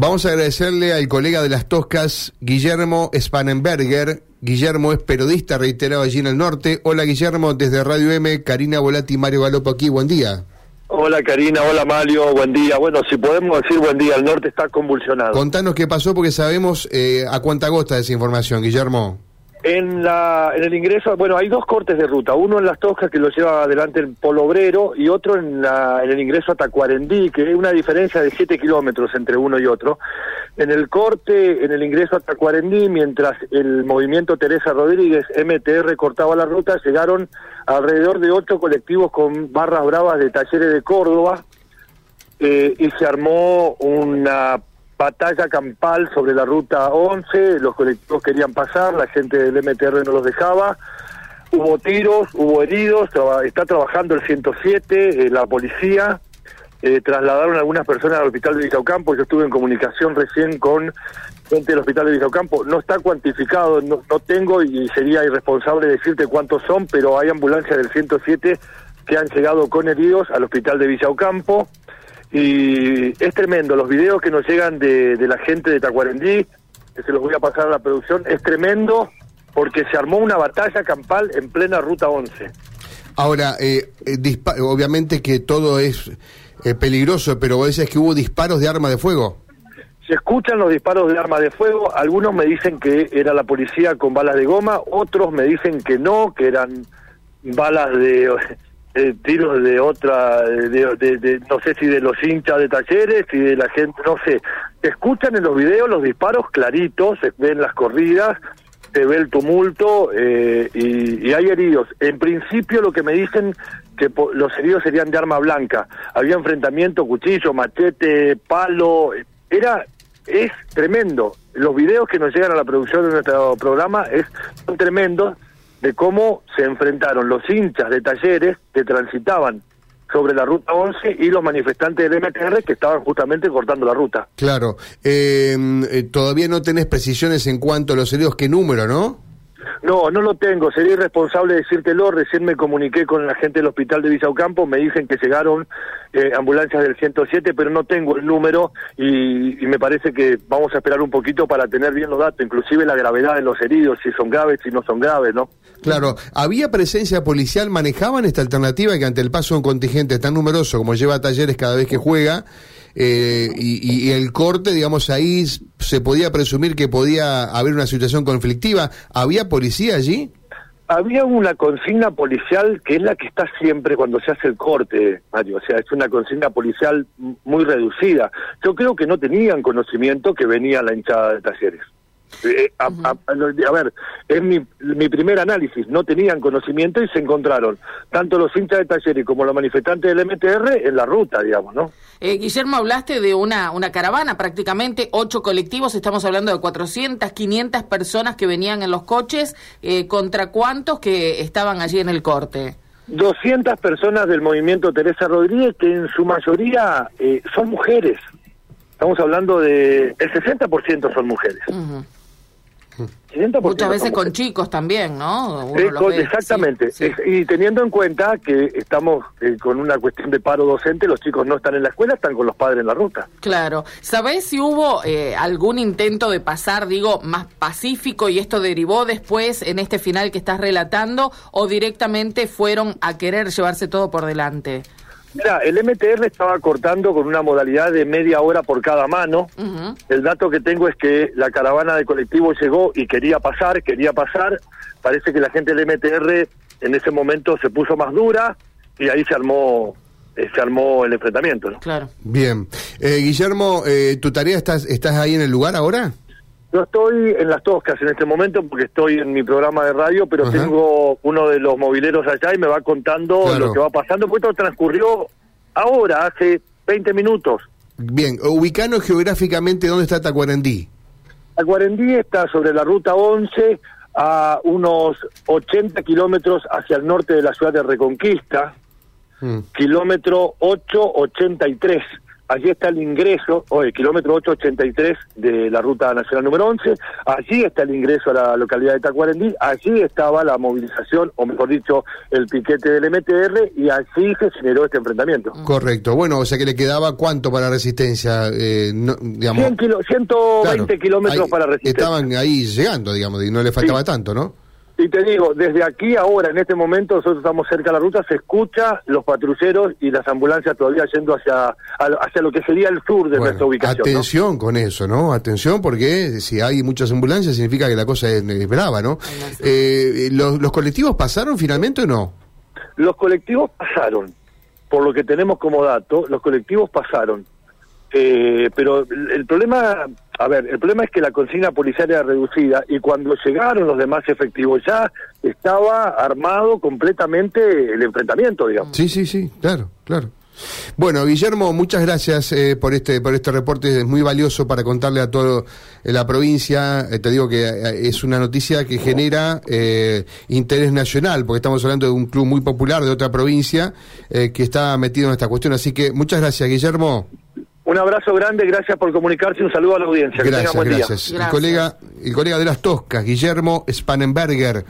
Vamos a agradecerle al colega de las Toscas, Guillermo Spanenberger. Guillermo es periodista reiterado allí en el norte. Hola Guillermo, desde Radio M, Karina Volati y Mario Galopo aquí, buen día. Hola Karina, hola Mario, buen día. Bueno, si podemos decir buen día, el norte está convulsionado. Contanos qué pasó porque sabemos eh, a cuánta agosta esa información, Guillermo. En, la, en el ingreso, bueno, hay dos cortes de ruta, uno en Las Toscas que lo lleva adelante el Polo Obrero y otro en, la, en el ingreso a Tacuarendí, que hay una diferencia de 7 kilómetros entre uno y otro. En el corte, en el ingreso a Tacuarendí, mientras el movimiento Teresa Rodríguez, MTR, cortaba la ruta, llegaron alrededor de ocho colectivos con barras bravas de talleres de Córdoba eh, y se armó una batalla campal sobre la ruta 11, los colectivos querían pasar, la gente del MTR no los dejaba, hubo tiros, hubo heridos, está trabajando el 107, eh, la policía, eh, trasladaron a algunas personas al hospital de Villaucampo, yo estuve en comunicación recién con gente del hospital de Villaucampo, no está cuantificado, no, no tengo y sería irresponsable decirte cuántos son, pero hay ambulancias del 107 que han llegado con heridos al hospital de Villaucampo, y es tremendo, los videos que nos llegan de, la gente de Tacuarendí, que se los voy a pasar a la producción, es tremendo porque se armó una batalla campal en plena Ruta 11. Ahora, eh, eh obviamente que todo es eh, peligroso, pero vos decís que hubo disparos de arma de fuego. Se escuchan los disparos de arma de fuego, algunos me dicen que era la policía con balas de goma, otros me dicen que no, que eran balas de eh, tiros de otra, de, no sé si de los hinchas de talleres, y de la gente, no sé. Escuchan en los videos los disparos claritos, se ven las corridas, se ve el tumulto eh, y, hay heridos. En principio lo que me dicen que los heridos serían de arma blanca. Había enfrentamiento, cuchillo, machete, palo. Era es tremendo. Los videos que nos llegan a la producción de nuestro programa es son tremendos de cómo se enfrentaron los hinchas de talleres que transitaban sobre la ruta 11 y los manifestantes del MTR que estaban justamente cortando la ruta. Claro. Em, eh, todavía no tenés precisiones en cuanto a los heridos, qué número, ¿no? No, no lo tengo, sería irresponsable decírtelo, recién me comuniqué con la gente del hospital de Villaucampo, me dicen que llegaron eh, ambulancias del 107, pero no tengo el número y, me parece que vamos a esperar un poquito para tener bien los datos, inclusive la gravedad de los heridos, si son graves, si no son graves, ¿no? Claro, ¿había presencia policial? ¿Manejaban esta alternativa que ante el paso de un contingente tan numeroso como lleva talleres cada vez que juega, eh, y, el corte, digamos, ahí se podía presumir que podía haber una situación conflictiva. ¿Había policía allí? Había una consigna policial que es la que está siempre cuando se hace el corte, Mario. O sea, es una consigna policial muy reducida. Yo creo que no tenían conocimiento que venía la hinchada de talleres. Eh, a, ver, es mi, mi primer análisis. No tenían conocimiento y se encontraron tanto los hinchas de talleres como los manifestantes del MTR en la ruta, digamos, ¿no? Eh, Guillermo, hablaste de una, una caravana, prácticamente ocho colectivos, estamos hablando de 400, 500 personas que venían en los coches, eh, ¿contra cuántos que estaban allí en el corte? 200 personas del movimiento Teresa Rodríguez, que en su mayoría son mujeres. Estamos hablando de... El 60% son mujeres. Muchas veces con chicos también, ¿no? exactamente. y teniendo en cuenta que estamos eh, con una cuestión de paro docente, los chicos no están en la escuela, están con los padres en la ruta. Claro. ¿Sabés si hubo eh, algún intento de pasar, digo, más pacífico y esto derivó después en este final que estás relatando o directamente fueron a querer llevarse todo por delante? Mira, el MTR estaba cortando con una modalidad de media hora por cada mano. El dato que tengo es que la caravana de colectivo llegó y quería pasar, quería pasar. Parece que la gente del MTR en ese momento se puso más dura y ahí se armó eh, se armó el enfrentamiento. Claro. Bien. Eh, Guillermo, eh, ¿tu tarea estás, estás ahí en el lugar ahora? Yo estoy en las Toscas en este momento porque estoy en mi programa de radio, pero tengo uno de los mobileros allá y me va contando lo que va pasando. Pues esto transcurrió ahora, hace 20 minutos. Bien, ubicano geográficamente, ¿dónde está Tacuarendí? Tacuarendí está sobre la ruta 11 a unos 80 kilómetros hacia el norte de la ciudad de Reconquista, mm. kilómetro 883 allí está el ingreso, o el kilómetro 883 de la ruta nacional número 11, allí está el ingreso a la localidad de Tacuarendí, allí estaba la movilización, o mejor dicho, el piquete del MTR, y allí se generó este enfrentamiento. Correcto, bueno, o sea que le quedaba cuánto para resistencia, eh, digamos. 120 kilómetros para resistencia. Estaban ahí llegando, digamos, y no le faltaba tanto, ¿no? Y te digo, desde aquí ahora, en este momento, nosotros estamos cerca de la ruta, se escucha los patrulleros y las ambulancias todavía yendo hacia, hacia lo que sería el sur de nuestra ubicación. Atención con eso, ¿no? Atención porque si hay muchas ambulancias significa que la cosa es, brava, ¿no? Eh, ¿los, ¿Los colectivos pasaron finalmente o no? Los colectivos pasaron, por lo que tenemos como dato, los colectivos pasaron. Eh, pero el problema a ver, el problema es que la consigna policial era reducida y cuando llegaron los demás efectivos ya estaba armado completamente el enfrentamiento, digamos. Sí, sí, sí, claro, claro. Bueno, Guillermo, muchas gracias eh, por este por este reporte, es muy valioso para contarle a toda la provincia. Eh, te digo que eh, es una noticia que genera interés nacional, porque estamos hablando de un club muy popular de otra provincia que está metido en esta cuestión. Así que muchas gracias, Guillermo. Un abrazo grande, gracias por comunicarse y un saludo a la audiencia. Gracias, gracias. El, colega, el colega de las Toscas, Guillermo Spanenberger.